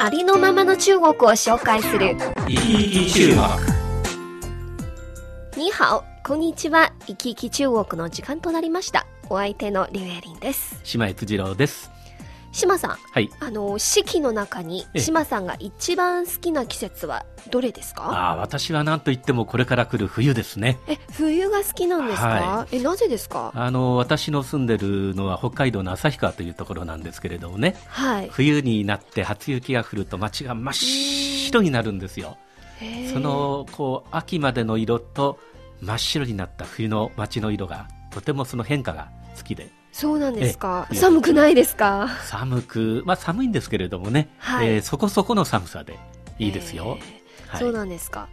ありのままの中国を紹介する。生き生き中国に好、こんにちは。生き生き中国の時間となりました。お相手のリュウエリンです。島井辻郎です。島さん、はい。あの、四季の中にええ島さんが一番好きな季節はどれですか？ああ、私は何と言ってもこれから来る冬ですね。え、冬が好きなんですか、はえ、なぜですか？あの、私の住んでるのは北海道の旭川というところなんですけれどもね、はい。冬になって初雪が降ると街が真っ白になるんですよ。そ、の、こう、秋までの色と真っ白になった冬の街の色が、とてもその変化が好きで、そうなんですか？ええ。寒くないですか？寒く、まあ寒いんですけれどもね、はい。えーそこそこの寒さでいいですよ。えーはい。そうなんですか。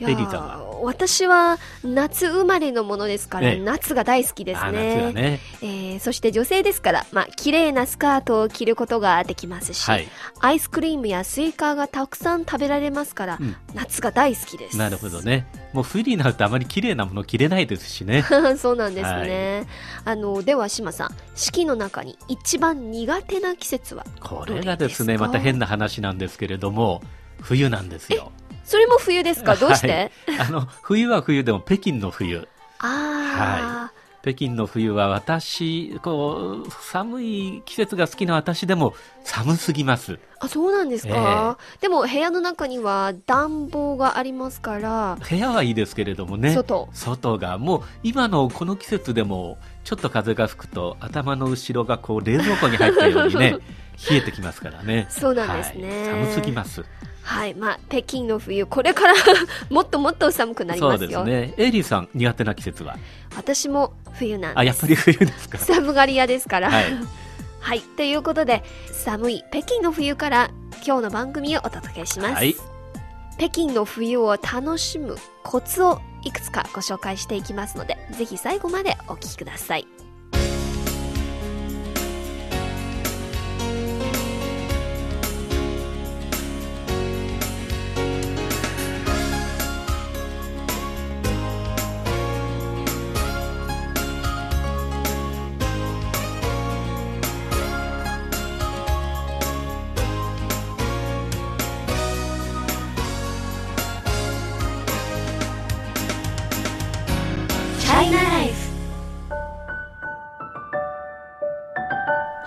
いレディーさんは私は夏生まれのものですから、ええ夏が大好きですあね。ね。えーそして女性ですから、まあ、綺麗なスカートを着ることができますし、はい。アイスクリームやスイカがたくさん食べられますから、うん夏が大好きです。なるほどね。もう冬になるとあまり綺麗なもの着れないですしね。そうなんですね。あの、では島さん、四季の中に一番苦手な季節はこれがですね、また変な話なんですけれども、冬なんですよ。それも冬ですか？どうして、はいあの、冬は冬でも北京の冬。あ北京の冬は私、こう、寒い季節が好きな私でも寒すぎます。ーあ、そうなんですか、でも部屋の中には暖房がありますから、部屋はいいですけれどもね。外。外が。もう今のこの季節でもちょっと風が吹くと頭の後ろがこう冷蔵庫に入ったようにね 冷えてきますからねそうなんですねはい寒すぎますはい。まあ、北京の冬、これから もっともっと寒くなりそうますよ。ですねエイリーさん苦手な季節は？私も冬なんです。あやっぱり冬ですか寒がり屋ですから。はい はい。ということで、寒い北京の冬から今日の番組をお届けします。はい北京の冬を楽しむコツをいくつかご紹介していきますので、ぜひ最後までお聴きください。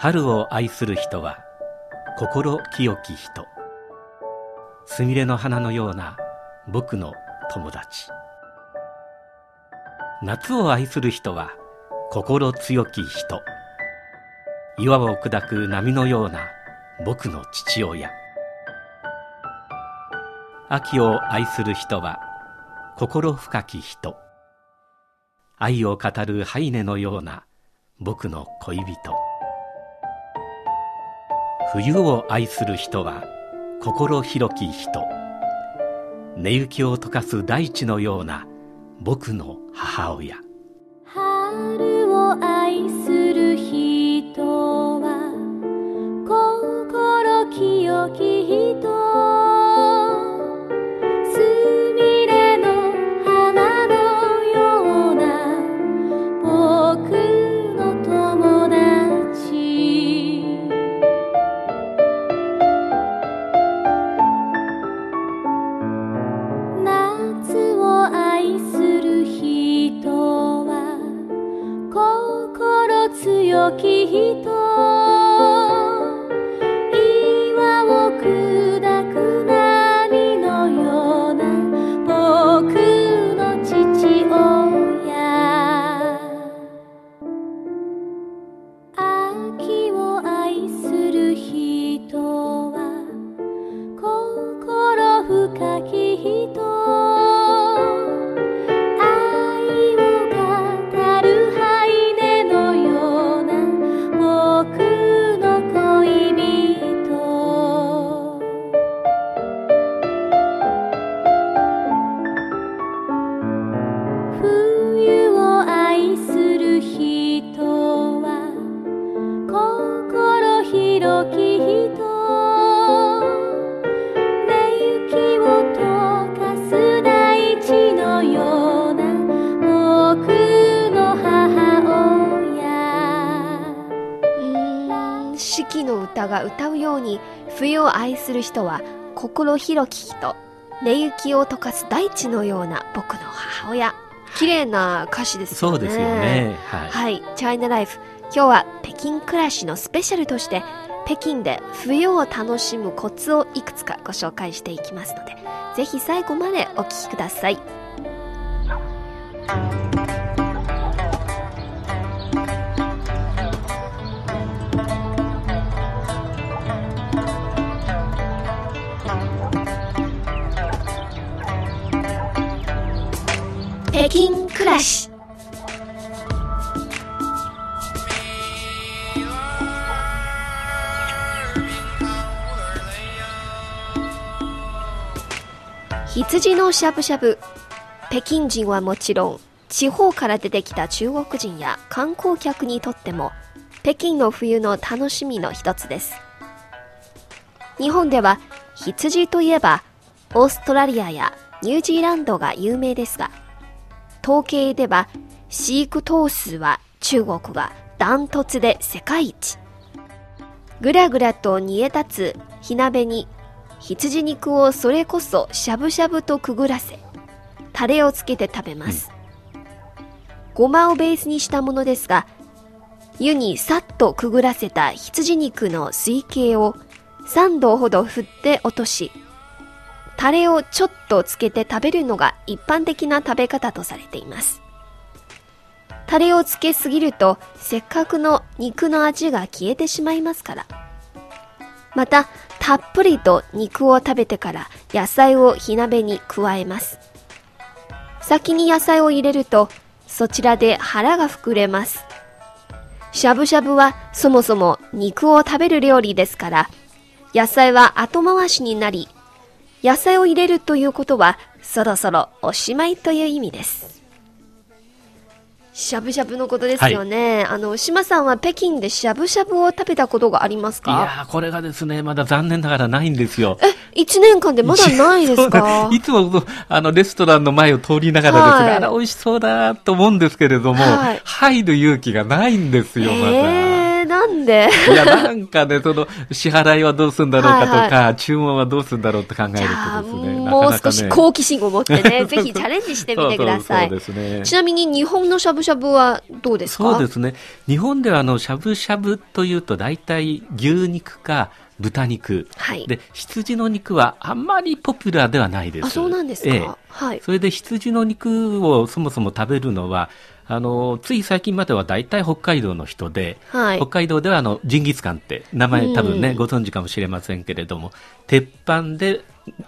春を愛する人は心清き人。すみれの花のような僕の友達。夏を愛する人は心強き人。岩を砕く波のような僕の父親。秋を愛する人は心深き人。愛を語るハイネのような僕の恋人。冬を愛する人は心広き人。寝雪を溶かす大地のような僕の母親。春を愛する人は心清き人。歌が歌うように冬を愛する人は心広き人寝雪を溶かす大地のような僕の母親綺麗な歌詞ですよねそうですよね。はい。はい、チャイナライフ。今日は北京暮らしのスペシャルとして、北京で冬を楽しむコツをいくつかご紹介していきますので、ぜひ最後までお聞きください。らし。羊のしゃぶしゃぶ北京人はもちろん地方から出てきた中国人や観光客にとっても北京の冬の楽しみの一つです日本では羊といえばオーストラリアやニュージーランドが有名ですが統計では飼育頭数は中国がダントツで世界一。ぐらぐらと煮え立つ火鍋に羊肉をそれこそしゃぶしゃぶとくぐらせタレをつけて食べます、ごまをベースにしたものですが湯にさっとくぐらせた羊肉の水形を3度ほど振って落としタレをちょっとつけて食べるのが一般的な食べ方とされています。タレをつけすぎるとせっかくの肉の味が消えてしまいますから。またたっぷりと肉を食べてから野菜を火鍋に加えます。先に野菜を入れるとそちらで腹が膨れます。しゃぶしゃぶはそもそも肉を食べる料理ですから野菜は後回しになり野菜を入れるということはそろそろおしまいという意味です。しゃぶしゃぶのことですよね、あの島さんは北京でしゃぶしゃぶを食べたことがありますいかやーこれがですね、まだ残念ながらないんですよ。え一年間でまだないですか？いつもあのレストランの前を通りながらですね、はい。あら美味しそうだと思うんですけれども、はい。入る勇気がないんですよ、まだ。えー、なんで？いや、なんかね、その、支払いはどうするんだろうかとか、はい注文はどうするんだろうって考えるとですね、もうなかなかね少し好奇心を持ってね、ぜひチャレンジしてみてください。そうそうそうね。ちなみに日本のしゃぶしゃぶはどうですか？そうですね。日本ではあの、しゃぶしゃぶというと大体牛肉か豚肉。はいで、羊の肉はあんまりポピュラーではないです。あ、そうなんですか、ええはい。それで羊の肉をそもそも食べるのは、あの、つい最近までは大体北海道の人で、はい北海道ではあの、ジンギスカンって名前多分ね、うんご存知かもしれませんけれども、鉄板で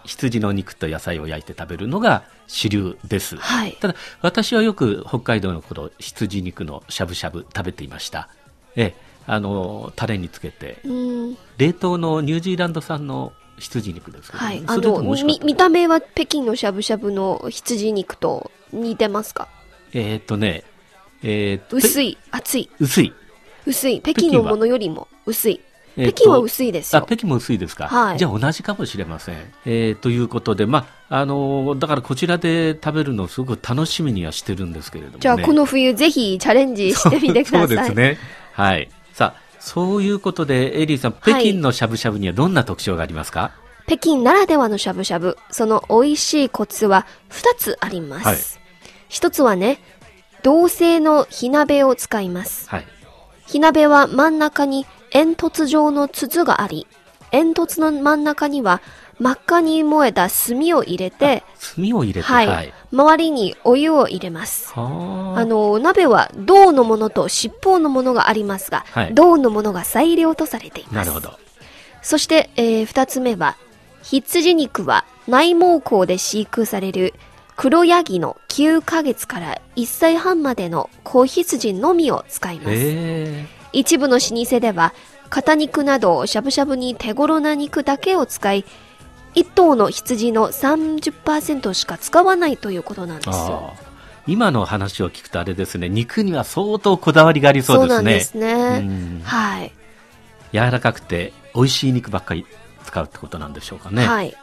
羊の肉と野菜を焼いて食べるのが主流です。はい。ただ、私はよく北海道の頃、羊肉のしゃぶしゃぶ食べていました。ええ、あの、タレにつけて、うん。冷凍のニュージーランド産の羊肉ですけど、はい。あの、見た目は北京のしゃぶしゃぶの羊肉と似てますか？えーっとね、えーっと薄い、厚い、薄い。薄い。北京のものよりも薄い。北京は薄いですあ、よ。北京も薄いですか？はいじゃあ同じかもしれません。えーということで、まあ、あのーだからこちらで食べるのをすごく楽しみにはしてるんですけれどもね。じゃあこの冬ぜひチャレンジしてみてください。そうですね。はい。さあ、そういうことで、エリーさん、北京のしゃぶしゃぶにはどんな特徴がありますか、北京ならではのしゃぶしゃぶ、その美味しいコツは2つあります。はい1つはね、銅製の火鍋を使います。はい。火鍋は真ん中に煙突状の筒があり、煙突の真ん中には真っ赤に燃えた炭を入れて、炭を入れて、はい、はい。周りにお湯を入れます。はああの、鍋は銅のものと尻尾のものがありますが、はい銅のものが最良とされています。なるほど。そして、えー二つ目は、羊肉は内蒙古で飼育される黒ヤギの9ヶ月から1歳半までの子羊のみを使います。え一部の老舗では、肩肉などしゃぶしゃぶに手頃な肉だけを使い、一頭の羊の30%しか使わないということなんでー、すよ。今の話を聞くとあれですね、肉には相当こだわりがありそうですね。なんですね。うんはい。柔らかくて美味しい肉ばっかり使うってことなんでしょうかね。はい。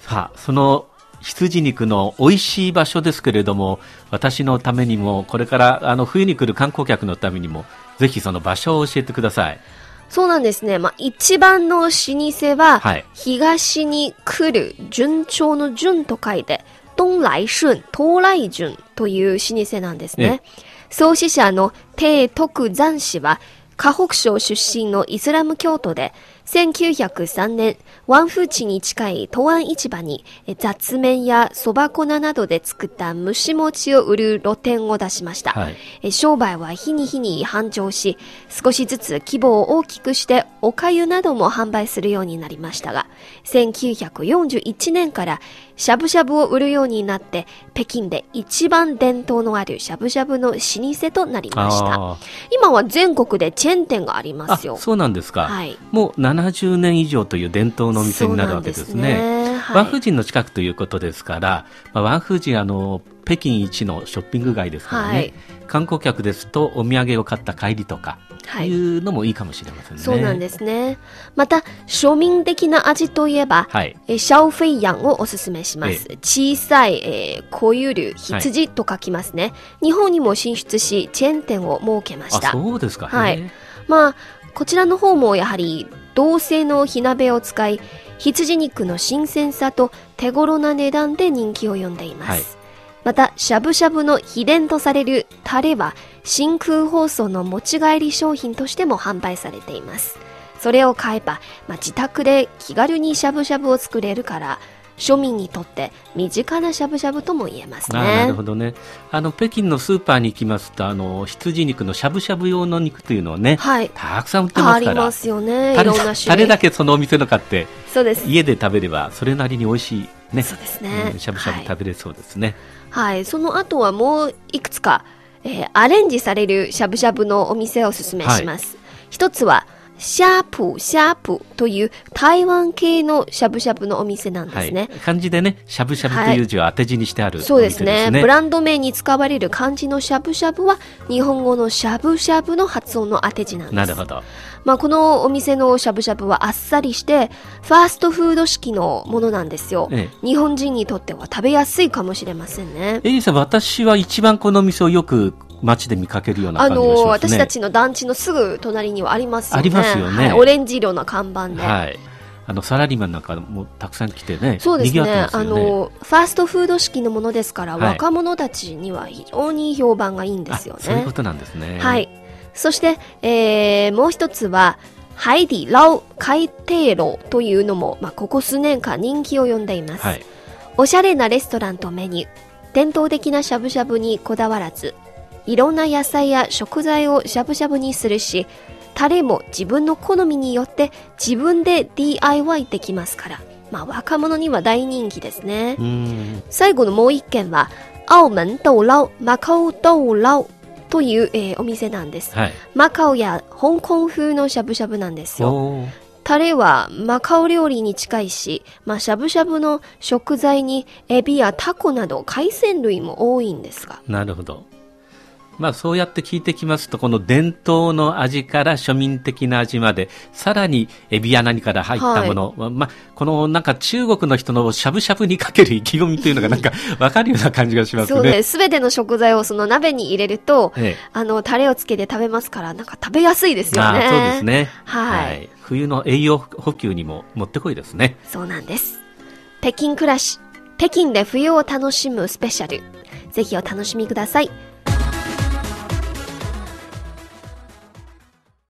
さあ、その羊肉の美味しい場所ですけれども、私のためにも、これからあの冬に来る観光客のためにも、ぜひその場所を教えてください。そうなんですね。まあ、一番の老舗は、はい東に来る、順調の順と書いて、東来順、東来順という老舗なんですね。創始者の帝徳山氏は、河北省出身のイスラム教徒で、1903年、ワンフーチに近い東安市場に、え雑麺やそば粉などで作った蒸し餅を売る露店を出しました。はいえ商売は日に日に繁盛し、少しずつ規模を大きくして、お粥なども販売するようになりましたが、1941年からしゃぶしゃぶを売るようになって、北京で一番伝統のあるしゃぶしゃぶの老舗となりました。あ今は全国でチェーン店がありまあすよ。そうなんですか、はいもう70年以上という伝統のお店になるわけですね。はいワンフージンの近くということですから、まあ、ワンフージンあの北京一のショッピング街ですからね、はい観光客ですとお土産を買った帰りとか、はいい、うのもいいかもしれませんね。そうなんですね。また、庶民的な味といえば、はいえーシャオフェイヤンをおすすめします。小さい、えー、小ゆる羊と書きますね、日本にも進出し、チェーン店を設けましあた。そうですか。はいまあ、こちらの方もやはり、銅製の火鍋を使い、羊肉の新鮮さと手頃な値段で人気を呼んでいます。はいまた、しゃぶしゃぶの秘伝とされるタレは、真空包装の持ち帰り商品としても販売されています。それを買えば、まあ、自宅で気軽にしゃぶしゃぶを作れるから、庶民にとって身近なしゃぶしゃぶとも言えますね。あなるほどね。あの北京のスーパーに行きますとあの羊肉のしゃぶしゃぶ用の肉というのをね、はい。たくさん売ってますから。ありますよね。いろんな種類。タレだけそのお店の買ってそうです。家で食べればそれなりに美味しいね。そうですねんしゃぶしゃぶ食べれそうですね。はい。その後はもういくつか、えーアレンジされるしゃぶしゃぶのお店をおすすめします。一つは、シャープシャープという台湾系のしゃぶしゃぶのお店なんではいすね。。漢字でね、しゃぶしゃぶという字を当て字にしてあるお店そうですねブね。ランド名に使われる漢字のしゃぶしゃぶは日本語のしゃぶしゃぶの発音の当て字なんです。なるほど。まあ、このお店のしゃぶしゃぶはあっさりして、ファーストフード式のものなんですよ。え日本人にとっては食べやすいかもしれませんね。エリーさん、私は一番このお店をよく街で見かけるようなね。の私たちの団地のすぐ隣にはありますよね。ありますよねはいオレンジ色の看板で。はい。あの、サラリーマンなんかもたくさん来てね、そうですね賑わってあ。の、ファーストフード式のものですから、はい若者たちには非常に評判がいいんですよねあそういうこ。となんですね。はい。そして、えーもう一つは、ハイディラオ海底楼というのも、まあ、ここ数年間人気を呼んでいます。はい。おしゃれなレストランとメニュー、伝統的なしゃぶしゃぶにこだわらず、いろんな野菜や食材をしゃぶしゃぶにするし、タレも自分の好みによって自分で DIY できますから、まあ若者には大人気ですね。最後のもう一軒は、澳門豆捞、マカオ豆捞という、えーお店なんです。はい。マカオや香港風のしゃぶしゃぶなんですよ。タレはマカオ料理に近いし、まあ、しゃぶしゃぶの食材にエビやタコなど海鮮類も多いんですが。なるほど。まあそうやって聞いてきますと、この伝統の味から庶民的な味まで、さらにエビや何から入ったもの、まあこのなんか中国の人のしゃぶしゃぶにかける意気込みというのがなんか わかるような感じがしますね。そうです。すべての食材をその鍋に入れると、ええあの、タレをつけて食べますから、なんか食べやすいですよね。ああそうです。ね。はい冬の栄養補給にももってこいですね。そうなんです。北京暮らし、北京で冬を楽しむスペシャル。ぜひお楽しみください。